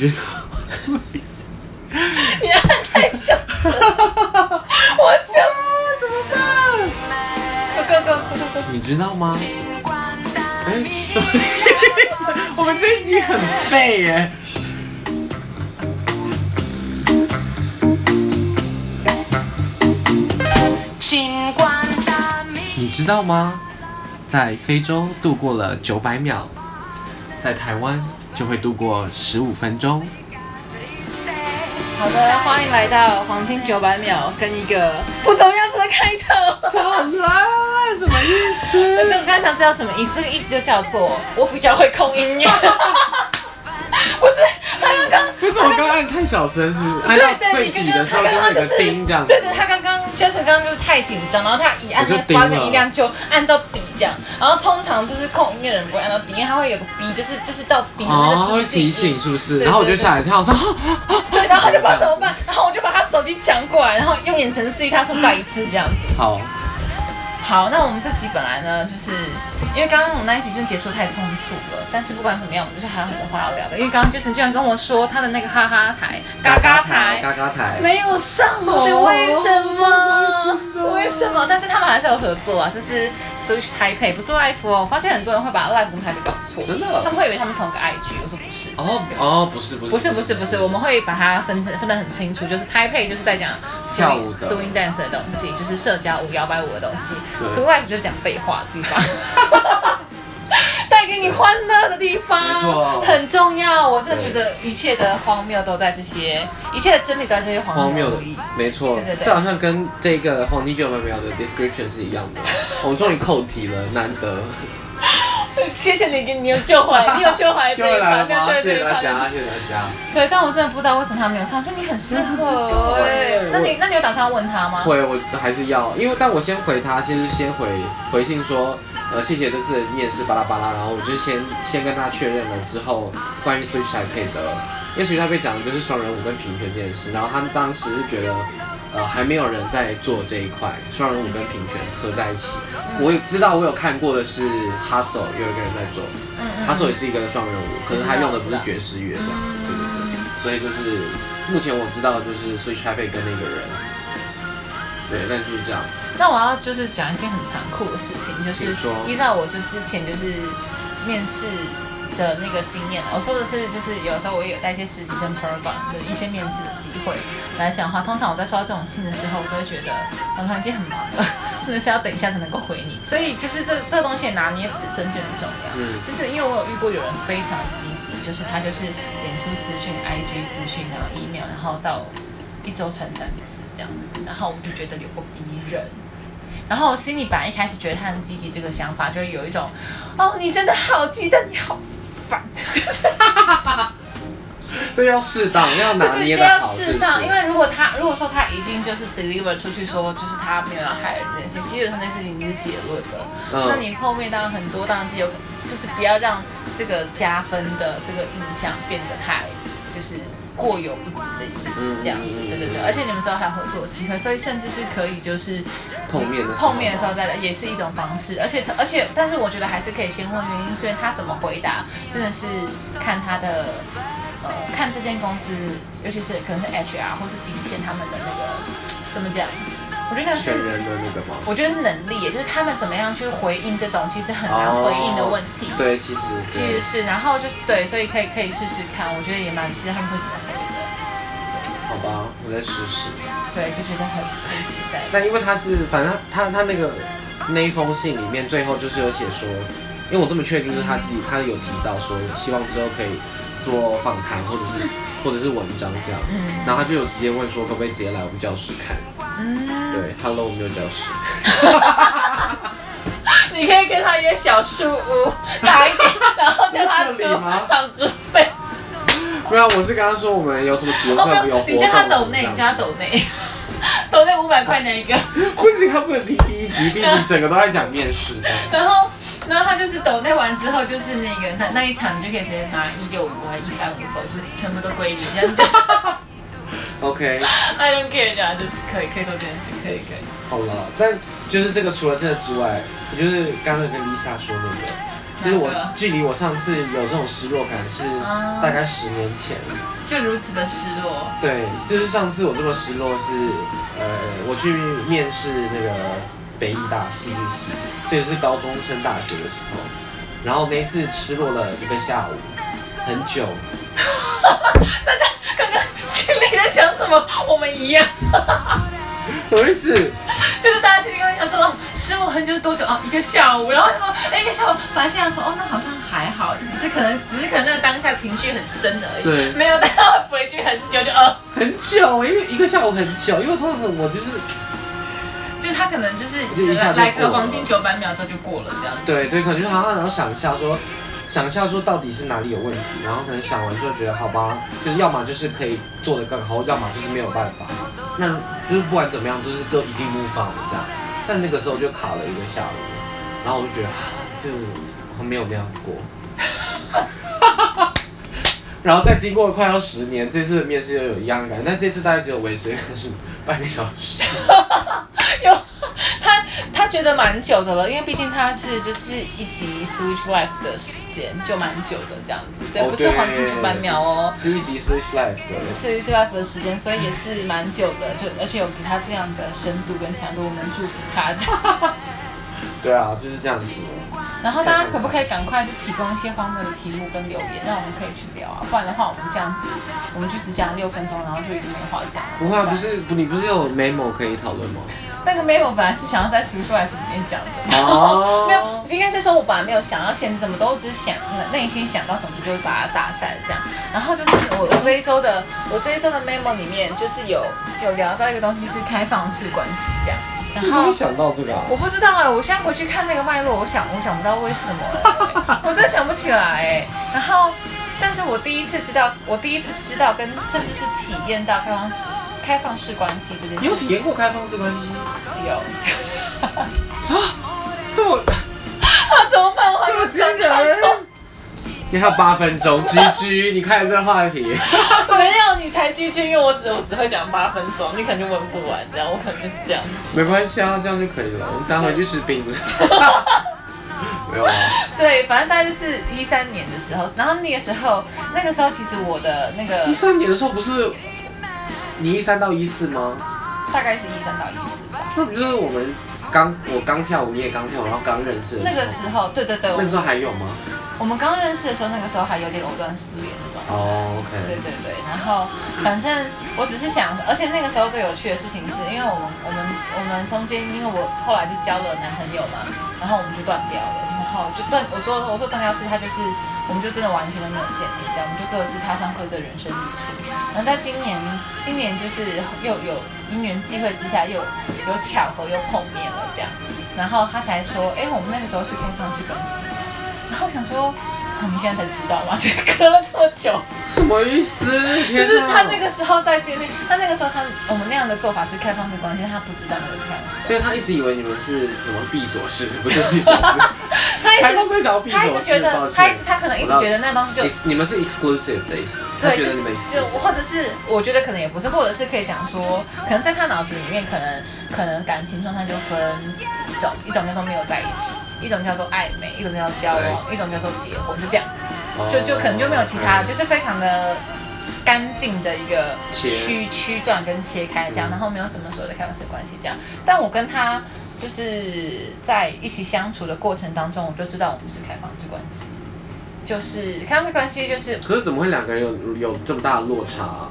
知道？你按太小声，我笑死，怎么办？快快快快快快！你知道吗？哎、什么意思？我们这一集很背耶。你知道吗？在非洲度过了九百秒，在台湾就会度过十五分钟。好的，欢迎来到黄金九百秒，跟一个不怎么样子的开头。超烂，什么意这思？个刚才讲知道什么意思？这个意思就叫做我比较会控音乐。不是，他刚刚为什么我刚刚按太小声？是不是？按到对对，最你刚刚底的时候他刚刚就是叮这样子。对对，他刚刚 Jason 刚刚就是太紧张，然后他一按那个发音量就按到底这样，然后通常就是控音乐的人不会按到底，因为他会有个 B，就是就是到底的那哦，个会提提醒提。醒是不是？对然后我就对吓一跳，我说 啊对，然后他就不知道怎么办，然后我就把他手机抢过来，然后用眼神示意他说再一次这样子。好，好，那我们这期本来呢，就是因为刚刚我们那一集真的结束太仓促了，但是不管怎么样，我们就是还有很多话要聊的。因为刚刚 Jason 居然跟我说他的那个哈哈台、嘎嘎台嘎嘎台，没有上哦为什么？为什么？但是他们还是有合作啊，就是 Switch Taipei 不是 Life 哦。我发现很多人会把 Life 跟 Taipei 搞错，真的他们会以为他们同个 IG，我说不是。哦哦，不是不是不是不是不是，我们会把它分成分得很清楚，就是 Taipei 就是在讲跳舞的。swing dance 的东西，就是社交舞、摇摆舞的东西。对。；swing life 就是讲废话的地方，带给你欢乐的地方，很重要。我真的觉得一切的荒谬都在这些，一切的真理都在这些荒荒谬的里。，没错对对，对这好像跟这个黄金九百秒的 description 是一样的。我们终于扣题了，难得。谢谢你，你有救回来，你有救回来这又一趴，来了吗？你有救回来谢谢这一趴。大家，谢谢大家。对，但我真的不知道为什么他没有上，就你很适合。那你那你有打算问他吗？会，我还是要，因为但我先回他，先是先回回信说，呃，谢谢这次的面试巴拉巴拉，然后我就先先跟他确认了之后，关于 Switch Taipei 的，因为 Switch Taipei 讲的就是双人舞跟平权这件事，然后他们当时是觉得，呃，还没有人在做这一块，双人舞跟平权合在一起。我也知道，我有看过的是 Hustle 有一个人在做，Hustle 也是一个双人舞，可是他用的不是爵士乐这样子，对对对。嗯所以就是目前我知道的就是 Switch Taipei 跟那个人，对，但就是这样。那我要就是讲一件很残酷的事情，就是说依照我就之前就是面试的那个经验，我说的是就是有时候我也有带一些实习生 program 的一些面试的机会来讲的话，通常我在收到这种信的时候，我都会觉得老团已经很忙了，真的是要等一下才能够回你，所以就是这这个东西拿捏尺寸就很重要。嗯就是因为我有遇过有人非常的积极，就是他就是脸书私讯、IG 私讯，然后 email，然后到一周传三次这样子，然后我就觉得有够逼人。然后我心里本来一开始觉得他很积极，这个想法就会有一种，哦，你真的好急，但你好烦，就是 这要适当，要拿就是一定要捏的好，适当，是不是因为如果他如果说他已经就是 deliver 出去说，就是他没有要害人这件事情，基本上那事情已经是结论了。嗯那你后面当然很多当然是有，就是不要让这个加分的这个印象变得太就是过犹不及的意思嗯，这样子，对对对。嗯而且你们之后还有合作机会，所以甚至是可以就是碰面的时候碰面的时候再来，也是一种方式。而且而且，但是我觉得还是可以先问原因，所以他怎么回答，真的是看他的呃，看这间公司，尤其是可能是 HR 或是底线他们的那个怎么讲？我觉得那个是选人的那个吗？我觉得是能力，也就是他们怎么样去回应这种其实很难回应的问题。哦对，其实其实是，然后就是对，所以可以可以试试看，我觉得也蛮期待他们会怎么回的。好吧，我再试试。对，就觉得很很期待。那因为他是，反正他他那个那一封信里面最后就是有写说，因为我这么确定是他自己，他有提到说希望之后可以做访谈或者是或者是文章这样，嗯然后他就有直接问说可不可以直接来我们教室看，嗯，对，Hello，我们有教室，你可以跟他约小树屋 打一点，然后叫他出场准备。没有，我是跟他说我们有什么体育哦，课有，活动，你叫他抖内，你叫他抖内，抖内五百块那一个。不行，他不能听第一集，第一集整个都在讲面试，然后，然后他就是抖内完之后，就是那个那那一场，你就可以直接拿一六五还一三五走，就是全部都归你，这样就。是 OK，I don't care，这样就是可以可以做这件事，可以可以。好了，但就是这个除了这个之外，我就是刚刚跟 Lisa 说那个，就是我距离我上次有这种失落感是啊大概十年前。就如此的失落。对，就是上次我这么失落是，呃，我去面试那个北艺大戏剧系，这也是高中升大学的时候，然后那一次失落了一个下午，很久。大家刚刚心里在想什么？我们一样，什么意思？就是大家心里刚刚想说，哦，失落很久是多久？哦，一个下午。然后他说，哎，一个下午。本来现在说，哦，那好像还好，就只是可能，只是可能那个当下情绪很深而已。对没有，但他会回去很久，就呃，很久，因为一个下午很久，因为通常我就是就是他可能就是来个黄金九百秒之后就过了这样子。对对，可能就好像然后想一下说，想一下说到底是哪里有问题，然后可能想完之后觉得好吧，就要么就是可以做得更好，要么就是没有办法。那就是不管怎么样，就是都已经无法了这样。但那个时候就卡了一个下午，然后我就觉得啊就没有那样过。然后再经过快要十年，这次的面试又有一样感觉，但这次大概只有维持是半个小时。哈哈觉得蛮久的了，因为毕竟他是就是一集 Switch Life 的时间就蛮久的这样子，对，哦不是黄金九百秒哦。是一集 Switch Life 的。Switch Life 的时间，所以也是蛮久的，就而且有给他这样的深度跟强度，我们祝福他这样。对啊，就是这样子。然后大家可不可以赶快就提供一些荒谬的题目跟留言，让我们可以去聊啊？不然的话，我们这样子，我们就只讲六分钟，然后就已经没话讲了。不会啊，不是不，你不是有 memo 可以讨论吗？那个 memo 本来是想要在 Switch Life 里面讲的，哦 没有，应该是说我本来没有想要限制什么，都只是想内心想到什么就会把它打下来这样。然后就是我我这一周的我这一周的 memo 里面就是有有聊到一个东西是开放式关系这样，然后是没。想到这个啊。我不知道哎、我现在回去看那个脉络，我想我想不到为什么哎、我真的想不起来哎、然后，但是我第一次知道，我第一次知道跟甚至是体验到开放式开放式关系这件你有事体验过开放式关系？有，啊，这么啊 怎么办？我这么惊讲人到你还有八分钟居居 你开了这个话题。没有，你才居居，因为我只我只会讲八分钟，你可能就问不完，这样我可能就是这样子。没关系啊，这样就可以了。我们待会去吃冰不是？没有啊，对，反正大概就是一三年的时候，然后那个时候，那个时候其实我的那个一三年的时候不是你一三到一四吗？大概是一三到一四吧。那不就是我们刚我刚跳舞，你也刚跳舞，然后刚认识的那个时候，对对对，那个时候还有吗？我们刚认识的时候，那个时候还有点藕断丝连的状态。哦对，OK，对对，然后反正我只是想，而且那个时候最有趣的事情是，因为我们我们我们中间，因为我后来就交了男朋友嘛，然后我们就断掉了，然后就断，我说我说断掉是他就是，我们就真的完全都没有见面，这样我们就各自踏上各自的人生旅途。然后在今年，今年就是又有因缘际会之下，又有巧合又碰面了这样，然后他才说，哎，我们那个时候是开放式关系，然后我想说。啊你现在才知道吗？就隔了这么久，什么意思？就是他那个时候在经历，他那个时候他我们那样的做法是开放式关系，他不知道那个是开放式关系。所以他一直以为你们是什么闭锁式，不是闭锁式，他一直式想要闭他一锁式，直觉得抱，歉他一直他可能一直觉得那东西就你们是 exclusive 的意思，他对，就是就或者是我觉得可能也不是，或者是可以讲说，可能在他脑子里面，可能可能感情状态就分几种，一种叫做没有在一起，一种叫做暧昧，一种叫做交往，一种叫做结婚，就这样，就就可能就没有其他，哦就是非常的干净的一个切。区区段跟切开这样，嗯。然后没有什么所谓的开放式关系这样。但我跟他就是在一起相处的过程当中，我就知道我们是开放式关系，就是开放式关系就是可是怎么会两个人有有这么大的落差、啊？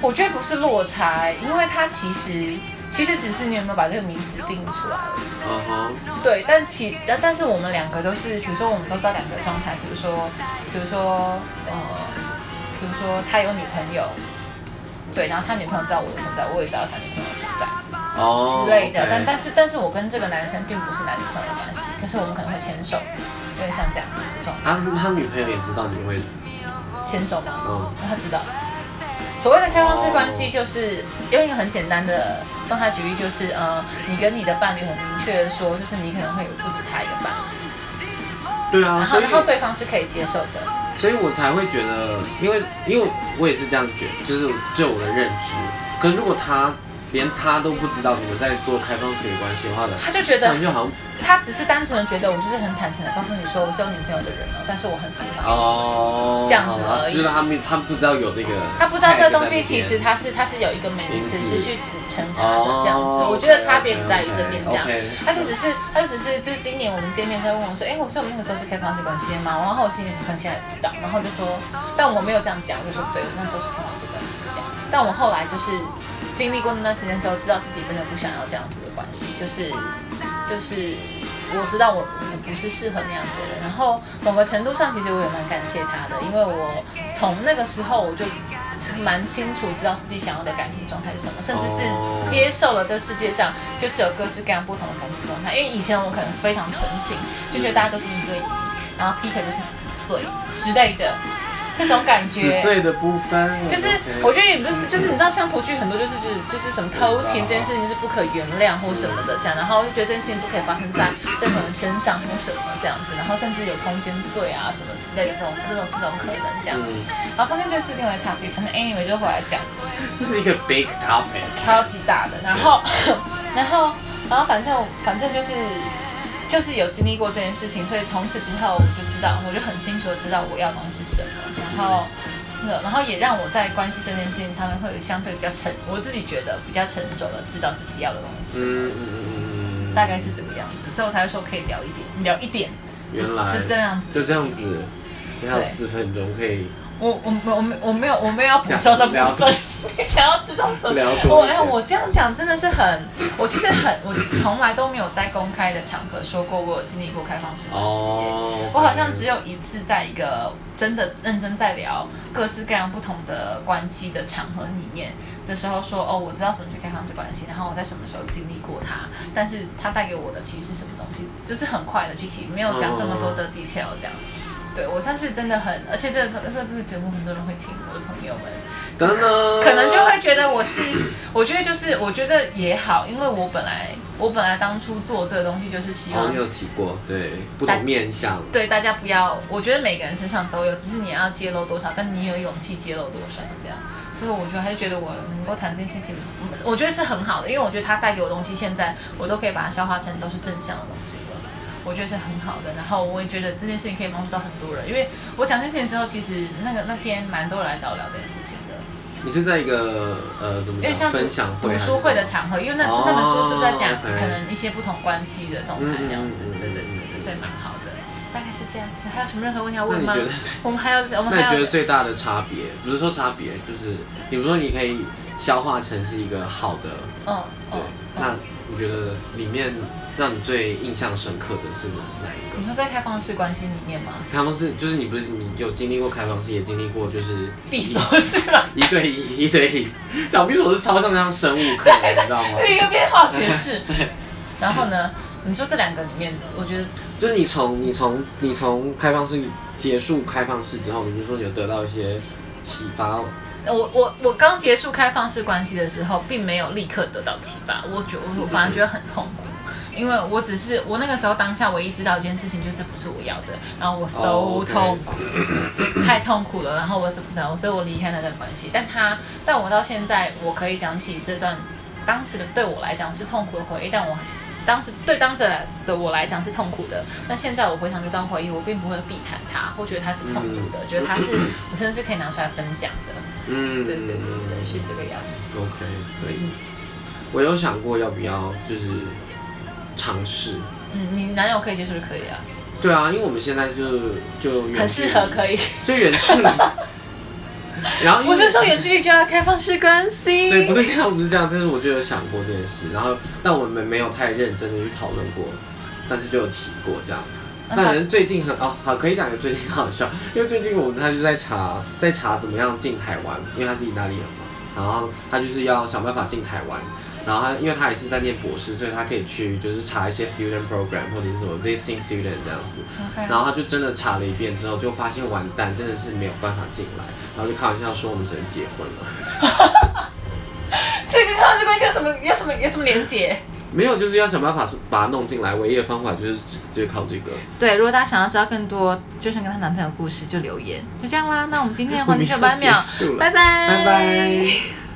我觉得不是落差，因为他其实其实只是你有没有把这个名词定出来而已。嗯哼，对，但其但但是我们两个都是，比如说我们都知道两个状态，比如说比如说呃，比如说他有女朋友，对，然后他女朋友知道我的存在，我也知道他女朋友的存在哦之类的。但但是但是我跟这个男生并不是男女朋友关系，可是我们可能会牵手，有点像这样的状态他他女朋友也知道你会，牵手吗？嗯，他知道。所谓的开放式关系，就是用一个很简单的状态举例，就是呃，你跟你的伴侣很明确的说，就是你可能会有不止他一个伴侣，对啊，然后然后对方是可以接受的。所以我才会觉得，因为因为我也是这样觉得，就是就我的认知。可是如果他连他都不知道你们在做开放性关系的话的，他就觉得就好像他只是单纯的觉得我就是很坦诚的告诉你说我是有女朋友的人了，但是我很喜欢。哦，这样子而已就是他们他不知道有这个，他不知道这个东西其实它是它是有一个名词是去指称它的这样子，哦我觉得差别只在于这边这样。他就只是他就只是就是今年我们见面他问我说，哎、我说我们那个时候是开放式关系吗？然后我心里很现在知道，然后就说，但我没有这样讲，我就说对，我那时候是开放式关系这样，但我后来就是经历过那段时间之后，知道自己真的不想要这样子的关系，就是就是我知道我我不是适合那样子的人，然后某个程度上其实我也蛮感谢他的，因为我从那个时候我就蛮清楚知道自己想要的感情状态是什么，甚至是接受了这世界上就是有各式各样不同的感情状态。因为以前我可能非常纯情，就觉得大家都是一对一，然后 P 可就是死罪之类的这种感觉死。罪的部分，就是我觉得也不是，就是你知道乡土剧很多就是就是就是什么偷情这件事情是不可原谅或什么的这样，然后就觉得这件事情不可以发生在任何人身上或什么这样子，然后甚至有通奸罪啊什么之类的这种这种这种可能这样。嗯，然后通奸罪是另外一 topic，反正 anyway 就回来讲。这是一个 big topic，超级大的，然后，然后，然后反正反正就是就是有经历过这件事情，所以从此之后我就知道，我就很清楚的知道我要的东西是什么，然后。然后也让我在关系这件事情上面会有相对比较成，我自己觉得比较成熟的知道自己要的东西嗯嗯嗯嗯嗯，大概是这个样子，所以我才会说可以聊一点，聊一点，原来就这样子，就这样子，你还有对。四分钟可以我我我我没我没有我没有要补充的部聊分，你想要知道什么？我哎，我这样讲真的是很，我其实很，我从来都没有在公开的场合说过我有经历过开放式关系我好像只有一次在一个真的认真在聊各式各样不同的关系的场合里面的时候说，哦，我知道什么是开放式关系，然后我在什么时候经历过它，但是它带给我的其实是什么东西，就是很快的去提，没有讲这么多的 detail 这样。对我算是真的很，而且这这这这个节目很多人会听，我的朋友们。等等，可能就会觉得我是，我觉得就是，我觉得也好，因为我本来我本来当初做这个东西就是希望哦，你有提过，对，不同面向，对大家不要，我觉得每个人身上都有，只是你要揭露多少，跟你有勇气揭露多少这样。所以我觉得还是觉得我能够谈这件事情，嗯我觉得是很好的，因为我觉得它带给我东西，现在我都可以把它消化成都是正向的东西了。我觉得是很好的，然后我也觉得这件事情可以帮助到很多人，因为我讲这件事情的时候，其实那个那天蛮多人来找我聊这件事情的。你是在一个呃怎么讲因为像读分享会读书会的场合，因为那、哦那本书是在讲可能一些不同关系的状态这样子，对对对对，所以蛮好的，大概是这样。你还有什么任何问题要问吗？我们还有我们那你还有觉得最大的差别，不是说差别，就是你不说你可以消化成是一个好的，嗯对嗯，那嗯，你觉得里面让你最印象深刻的是哪一个？你说在开放式关系里面吗？开放式就是你不是你有经历过开放式，也经历过就是必手是吧？一对一一对一，讲匕首是超像像生物课，你知道吗？一个变化学式。然后呢？你说这两个里面，我觉得就是你从你从你从开放式结束开放式之后，你就说你有得到一些启发，我我我刚结束开放式关系的时候，并没有立刻得到启发，我觉我反而觉得很痛苦，因为我只是我那个时候当下唯一知道一件事情，就是这不是我要的，然后我 so 痛苦 太痛苦了，然后我这不是我，所以我离开那段关系。但他，但我到现在我可以讲起这段当时的对我来讲是痛苦的回忆，但我当时对当时的我来讲是痛苦的。但现在我回想这段回忆，我并不会避谈它，或觉得它是痛苦的，觉得它是我甚至是可以拿出来分享的。嗯，对对对对，是这个样子。OK，可以。我有想过要不要就是尝试，嗯，你男友可以接受就可以啊，对啊，因为我们现在就就很适合可以。就远距离，然后不是说远距离就要开放式关系，对，不是这样，不是这样，但是我就有想过这件事，然后但我们没有太认真的去讨论过，但是就有提过这样。那那人最近很哦，好可以讲个最近很好笑，因为最近我们他就在查，在查怎么样进台湾，因为他是意大利人。嘛，然后他就是要想办法进台湾，然后他因为他也是在念博士，所以他可以去就是查一些 student program 或者是什么 visiting student 这样子然后他就真的查了一遍之后，就发现完蛋，真的是没有办法进来，然后就开玩笑说我们只能结婚了。这个开放式关系有什么有什么有什么连结？没有，就是要想办法是把它弄进来，唯一的方法就是只就是靠这个。对，如果大家想要知道更多就是跟她男朋友故事，就留言，就这样啦。那我们今天的环球班秒拜拜，拜拜。